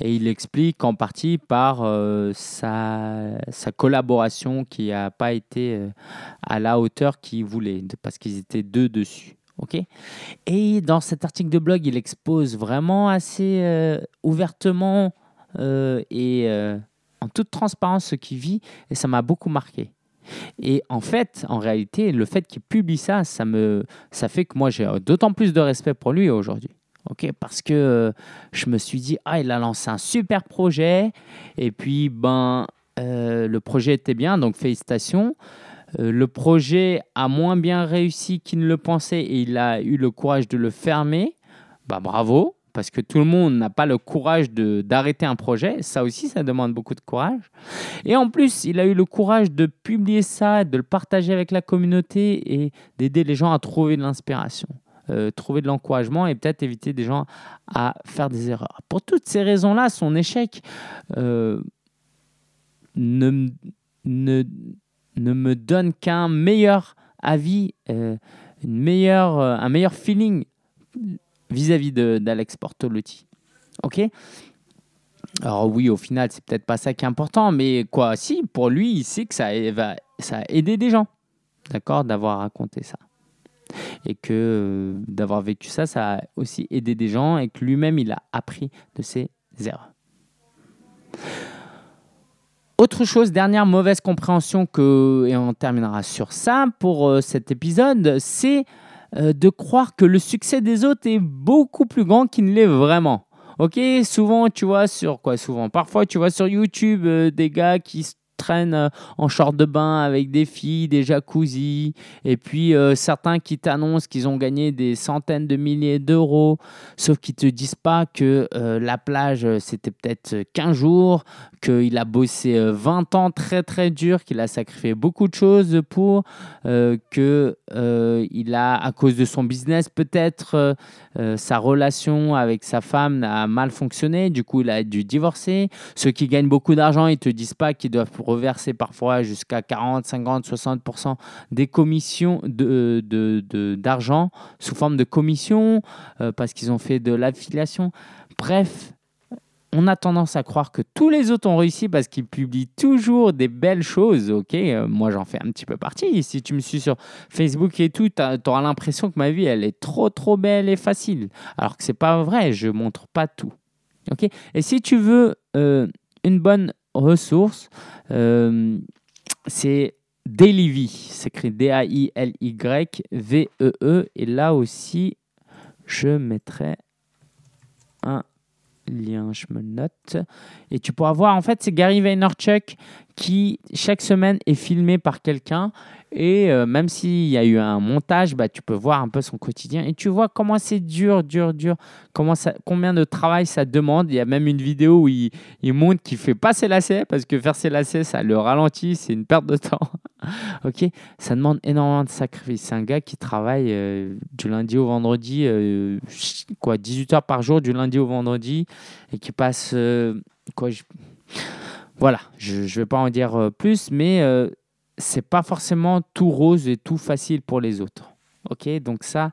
Et il explique en partie par euh, sa, collaboration qui n'a pas été euh, à la hauteur qu'il voulait, parce qu'ils étaient deux dessus. Ok et dans cet article de blog, il expose vraiment assez euh, ouvertement euh, et euh, en toute transparence ce qu'il vit, et ça m'a beaucoup marqué. Et en fait, en réalité, le fait qu'il publie ça, ça, me, ça fait que moi j'ai d'autant plus de respect pour lui aujourd'hui. ok Parce que je me suis dit, ah, il a lancé un super projet, et puis ben, le projet était bien, donc félicitations. Euh, le projet a moins bien réussi qu'il ne le pensait et il a eu le courage de le fermer. Bah, bravo, parce que tout le monde n'a pas le courage d'arrêter un projet. Ça aussi, ça demande beaucoup de courage. Et en plus, il a eu le courage de publier ça, de le partager avec la communauté et d'aider les gens à trouver de l'inspiration. Euh, trouver de l'encouragement et peut-être éviter des gens à faire des erreurs. Pour toutes ces raisons-là, son échec euh, ne, ne, ne me donne qu'un meilleur avis, euh, une meilleure, euh, un meilleur feeling vis-à-vis d'Alex Portolotti. Ok? Alors oui, au final, c'est peut-être pas ça qui est important, mais quoi, si, pour lui, il sait que ça, va, ça a aidé des gens, d'accord, d'avoir raconté ça. Et que euh, d'avoir vécu ça, ça a aussi aidé des gens et que lui-même, il a appris de ses erreurs. Autre chose, dernière mauvaise compréhension que, et on terminera sur ça pour euh, cet épisode, c'est euh, de croire que le succès des autres est beaucoup plus grand qu'il ne l'est vraiment. Ok, souvent tu vois sur quoi Souvent, parfois tu vois sur YouTube euh, des gars qui se traînent en short de bain avec des filles, des jacuzzi, et puis certains qui t'annoncent qu'ils ont gagné des centaines de milliers d'euros, sauf qu'ils te disent pas que la plage c'était peut-être 15 jours, qu'il a bossé 20 ans très très dur, qu'il a sacrifié beaucoup de choses pour, que il a à cause de son business peut-être sa relation avec sa femme a mal fonctionné, du coup il a dû divorcer. Ceux qui gagnent beaucoup d'argent, ils te disent pas qu'ils doivent reverser parfois jusqu'à 40, 50, 60% des commissions de, de- d'argent sous forme de commission euh, parce qu'ils ont fait de l'affiliation. Bref, on a tendance à croire que tous les autres ont réussi parce qu'ils publient toujours des belles choses. Ok, Euh, moi j'en fais un petit peu partie. Si tu me suis sur Facebook et tout, tu auras l'impression que ma vie elle est trop trop belle et facile. Alors que c'est pas vrai. Je montre pas tout. Ok. Et si tu veux euh, une bonne ressource, euh, c'est Dailyvee. C'est écrit D-A-I-L-Y-V-E-E. E Et là aussi, je mettrai un lien, je me note. Et tu pourras voir, en fait, c'est Gary Vaynerchuk qui, chaque semaine, est filmé par quelqu'un. Et euh, même s'il y a eu un montage, bah, tu peux voir un peu son quotidien. Et tu vois comment c'est dur, dur, dur. Comment ça, combien de travail ça demande. Il y a même une vidéo où il, il montre qu'il fait pas ses lacets parce que faire ses lacets, ça le ralentit. C'est une perte de temps. ok Ça demande énormément de sacrifices. C'est un gars qui travaille euh, du lundi au vendredi, euh, quoi, 18 heures par jour, du lundi au vendredi. Et qui passe. euh, quoi, Voilà, je ne vais pas en dire plus, mais c'est pas forcément tout rose et tout facile pour les autres. Ok, donc ça,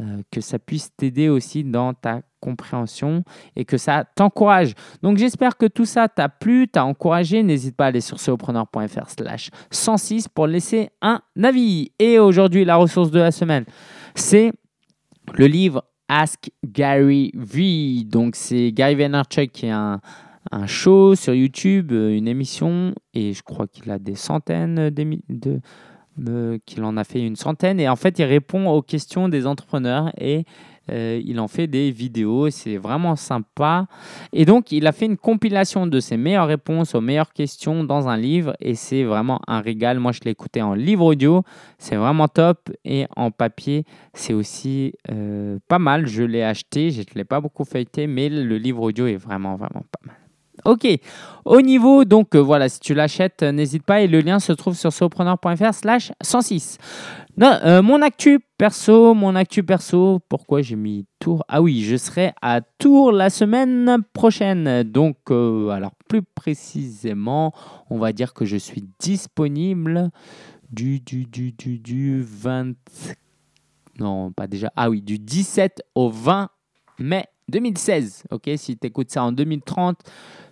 euh, que ça puisse t'aider aussi dans ta compréhension et que ça t'encourage. Donc j'espère que tout ça t'a plu, t'a encouragé. N'hésite pas à aller sur solopreneur.fr slash 106 pour laisser un avis. Et aujourd'hui, la ressource de la semaine, c'est le livre Ask Gary V. Donc c'est Gary Vaynerchuk qui est un, un show sur YouTube, euh, une émission, et je crois qu'il a des centaines d'émi- de, euh, qu'il en a fait une centaine. Et en fait, il répond aux questions des entrepreneurs et euh, il en fait des vidéos. C'est vraiment sympa. Et donc, il a fait une compilation de ses meilleures réponses aux meilleures questions dans un livre. Et c'est vraiment un régal. Moi, je l'ai écouté en livre audio. C'est vraiment top. Et en papier, c'est aussi euh, pas mal. Je l'ai acheté. Je ne l'ai pas beaucoup feuilleté, mais le livre audio est vraiment, vraiment pas mal. Ok, au niveau, donc euh, voilà, si tu l'achètes, euh, n'hésite pas et le lien se trouve sur solopreneur.fr slash 106. Non, euh, mon actu perso, mon actu perso, pourquoi j'ai mis Tours Ah oui, je serai à Tours la semaine prochaine. Donc, alors plus précisément, on va dire que je suis disponible du, du, du, du, du 20... Non, pas déjà. Ah oui, du 17 au 20 mai 2016. Ok, si tu écoutes ça en 2030,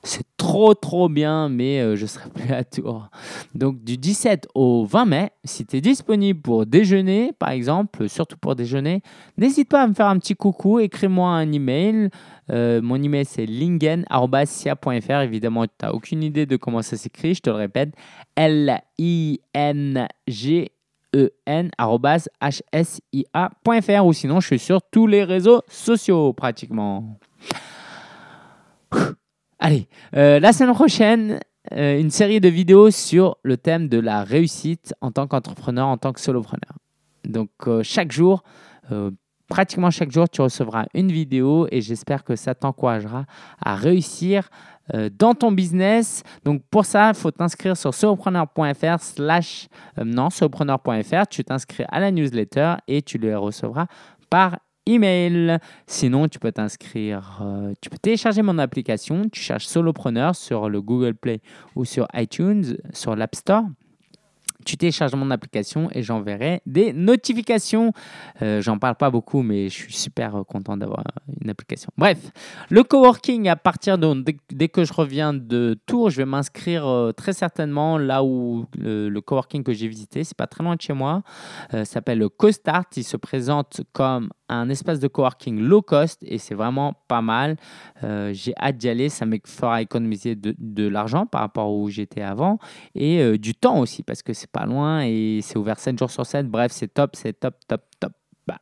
c'est trop trop bien, mais euh, je serai plus à Tours. Donc du 17 au 20 mai, si tu es disponible pour déjeuner, par exemple, surtout pour déjeuner, n'hésite pas à me faire un petit coucou, écris-moi un email. Euh, mon email c'est lingen.sia.fr. Évidemment, tu n'as aucune idée de comment ça s'écrit, je te le répète. L-I-N-G en@hsia.fr ou sinon je suis sur tous les réseaux sociaux pratiquement. Allez, euh, la semaine prochaine, euh, une série de vidéos sur le thème de la réussite en tant qu'entrepreneur, en tant que solopreneur. Donc euh, chaque jour, pratiquement chaque jour, tu recevras une vidéo et j'espère que ça t'encouragera à réussir euh, dans ton business. Donc pour ça, il faut t'inscrire sur solopreneur.fr slash euh, non, solopreneur.fr. Tu t'inscris à la newsletter et tu les recevras par email. Sinon, tu peux t'inscrire, euh, tu peux télécharger mon application. Tu cherches Solopreneur sur le Google Play ou sur iTunes, sur l'App Store. Tu télécharges mon application et j'enverrai des notifications. Euh, J'en parle pas beaucoup, mais je suis super content d'avoir une application. Bref, le coworking, à partir de dès, que je reviens de Tours, je vais m'inscrire euh, très certainement là où le, coworking que j'ai visité, c'est pas très loin de chez moi, euh, s'appelle le CoStart. Il se présente comme un espace de coworking low cost et c'est vraiment pas mal. Euh, j'ai hâte d'y aller, ça me fera économiser de, l'argent par rapport à où j'étais avant et euh, du temps aussi parce que c'est pas loin et c'est ouvert 7 jours sur 7. Bref, c'est top, c'est top, top, top. Bah.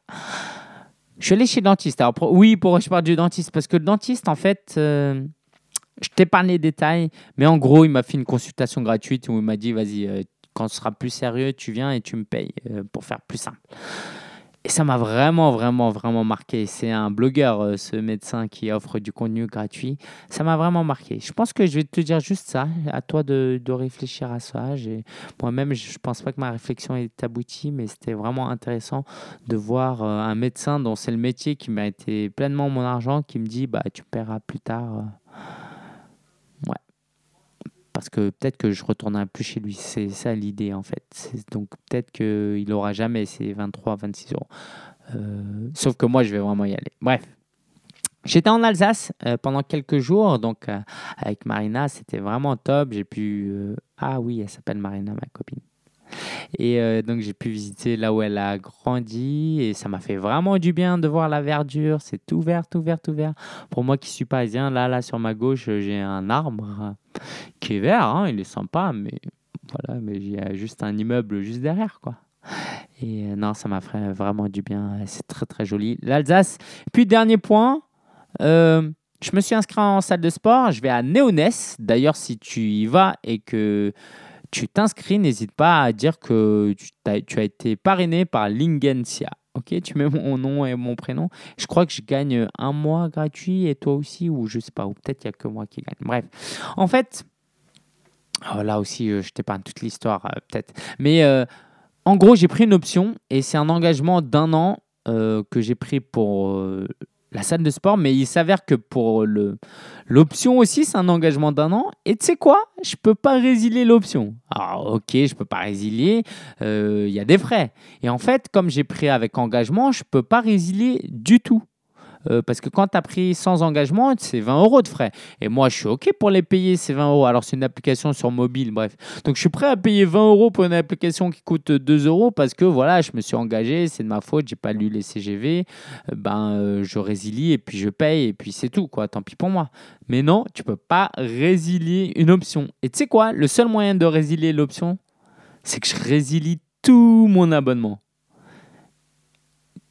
Je suis allé chez le dentiste. Alors, oui, pourquoi je parle du dentiste Parce que le dentiste, en fait, euh, je t'épargne les détails, mais en gros, il m'a fait une consultation gratuite où il m'a dit vas-y, euh, quand ce sera plus sérieux, tu viens et tu me payes euh, pour faire plus simple. Et ça m'a vraiment, vraiment, vraiment marqué. C'est un blogueur, euh, ce médecin qui offre du contenu gratuit. Ça m'a vraiment marqué. Je pense que je vais te dire juste ça. À toi de, de réfléchir à ça. Moi-même, je ne pense pas que ma réflexion est aboutie, mais c'était vraiment intéressant de voir euh, un médecin dont c'est le métier qui m'a été pleinement mon argent qui me dit bah, tu paieras plus tard. Parce que peut-être que je retournerai plus chez lui. C'est ça l'idée en fait. Donc peut-être qu'il n'aura jamais ces 23, 26 euros. Euh, sauf que moi, je vais vraiment y aller. Bref. J'étais en Alsace euh, pendant quelques jours, donc euh, avec Marina, c'était vraiment top. J'ai pu. Ah oui, elle s'appelle Marina, ma copine. Et euh, donc j'ai pu visiter là où elle a grandi et ça m'a fait vraiment du bien de voir la verdure. C'est tout vert, tout vert, tout vert. Pour moi qui suis parisien, là, là sur ma gauche, j'ai un arbre euh, qui est vert. hein, il est sympa, mais voilà, mais il y a juste un immeuble juste derrière, quoi. Et euh, non, ça m'a fait vraiment du bien. C'est très très joli. L'Alsace. Puis dernier point. euh, je me suis inscrit en salle de sport. Je vais à Néonès. D'ailleurs, si tu y vas et que tu t'inscris, n'hésite pas à dire que tu, as été parrainé par Lingensia. Ok, tu mets mon nom et mon prénom. Je crois que je gagne un mois gratuit et toi aussi, ou je sais pas, ou peut-être il n'y a que moi qui gagne. Bref, en fait, oh, là aussi, euh, je t'épargne toute l'histoire, euh, peut-être. Mais euh, en gros, j'ai pris une option et c'est un engagement d'un an que j'ai pris pour la salle de sport, mais il s'avère que pour le l'option aussi, c'est un engagement d'un an. Et tu sais quoi? Je peux pas résilier l'option. Alors, ok, je peux pas résilier. euh, Il y a des frais. Et en fait, comme j'ai pris avec engagement, je peux pas résilier du tout. Euh, parce que quand tu as pris sans engagement, c'est 20 euros de frais. Et moi, je suis OK pour les payer, ces 20 euros. Alors, c'est une application sur mobile, bref. Donc, je suis prêt à payer 20 euros pour une application qui coûte 2 euros parce que voilà, je me suis engagé, c'est de ma faute, j'ai pas lu les CGV. Euh, ben, euh, je résilie et puis je paye et puis c'est tout, quoi. Tant pis pour moi. Mais non, tu peux pas résilier une option. Et tu sais quoi? Le seul moyen de résilier l'option, c'est que je résilie tout mon abonnement.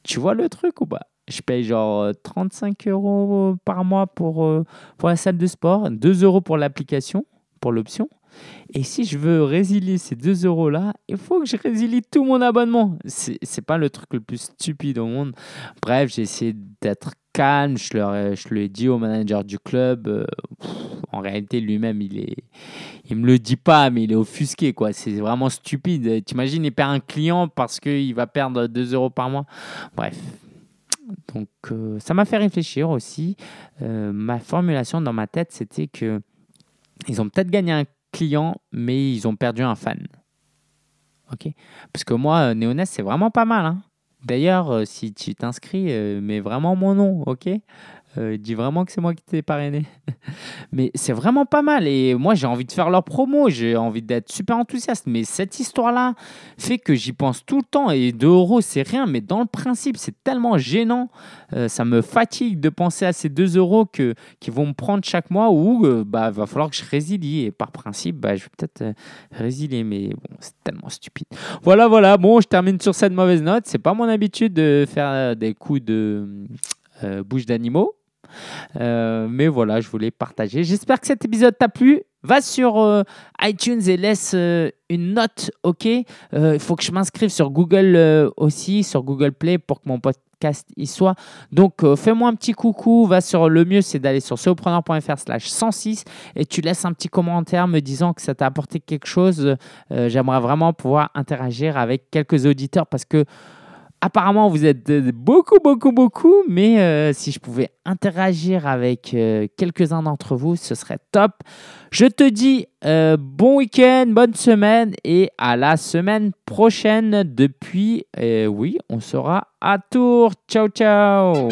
Tu vois le truc ou pas? Je paye genre euh, 35 euros par mois pour, euh, pour la salle de sport, 2 euros pour l'application, pour l'option. Et si je veux résilier ces 2 euros-là, il faut que je résilie tout mon abonnement. C'est pas le truc le plus stupide au monde. Bref, j'ai essayé d'être calme. Je, leur ai- je l'ai dit au manager du club. euh, en réalité, lui-même, il est, il me le dit pas, mais il est offusqué. C'est vraiment stupide. T'imagines, il perd un client parce qu'il va perdre 2 euros par mois. Bref. Donc, euh, ça m'a fait réfléchir aussi. Euh, ma formulation dans ma tête, c'était que ils ont peut-être gagné un client, mais ils ont perdu un fan. Ok? Parce que moi, euh, Néonès, c'est vraiment pas mal. hein. D'ailleurs, si tu t'inscris, mets vraiment mon nom, ok? Euh, Dis vraiment que c'est moi qui t'ai parrainé. mais c'est vraiment pas mal. Et moi, j'ai envie de faire leur promo. J'ai envie d'être super enthousiaste. Mais cette histoire-là fait que j'y pense tout le temps. Et 2 euros, c'est rien. Mais dans le principe, c'est tellement gênant. Euh, ça me fatigue de penser à ces 2 euros que, qui vont me prendre chaque mois où il bah, va falloir que je résilie. Et par principe, bah, je vais peut-être euh, résilier. Mais bon, c'est tellement stupide. Voilà, voilà. Bon, je termine sur cette mauvaise note. C'est pas mon habitude de faire euh, des coups de euh, bouche d'animaux. Euh, mais voilà, je voulais partager. J'espère que cet épisode t'a plu. Va sur euh, iTunes et laisse euh, une note, ok? Il faut que je m'inscrive sur Google aussi, sur Google Play pour que mon podcast y soit. Donc, fais-moi un petit coucou. Va sur le mieux, c'est d'aller sur solopreneur.fr slash 106 et tu laisses un petit commentaire me disant que ça t'a apporté quelque chose. J'aimerais vraiment pouvoir interagir avec quelques auditeurs parce que Apparemment, vous êtes euh, beaucoup, beaucoup, beaucoup, mais euh, si je pouvais interagir avec euh, quelques-uns d'entre vous, ce serait top. Je te dis bon week-end, bonne semaine et à la semaine prochaine depuis, oui, on sera à Tours. Ciao, ciao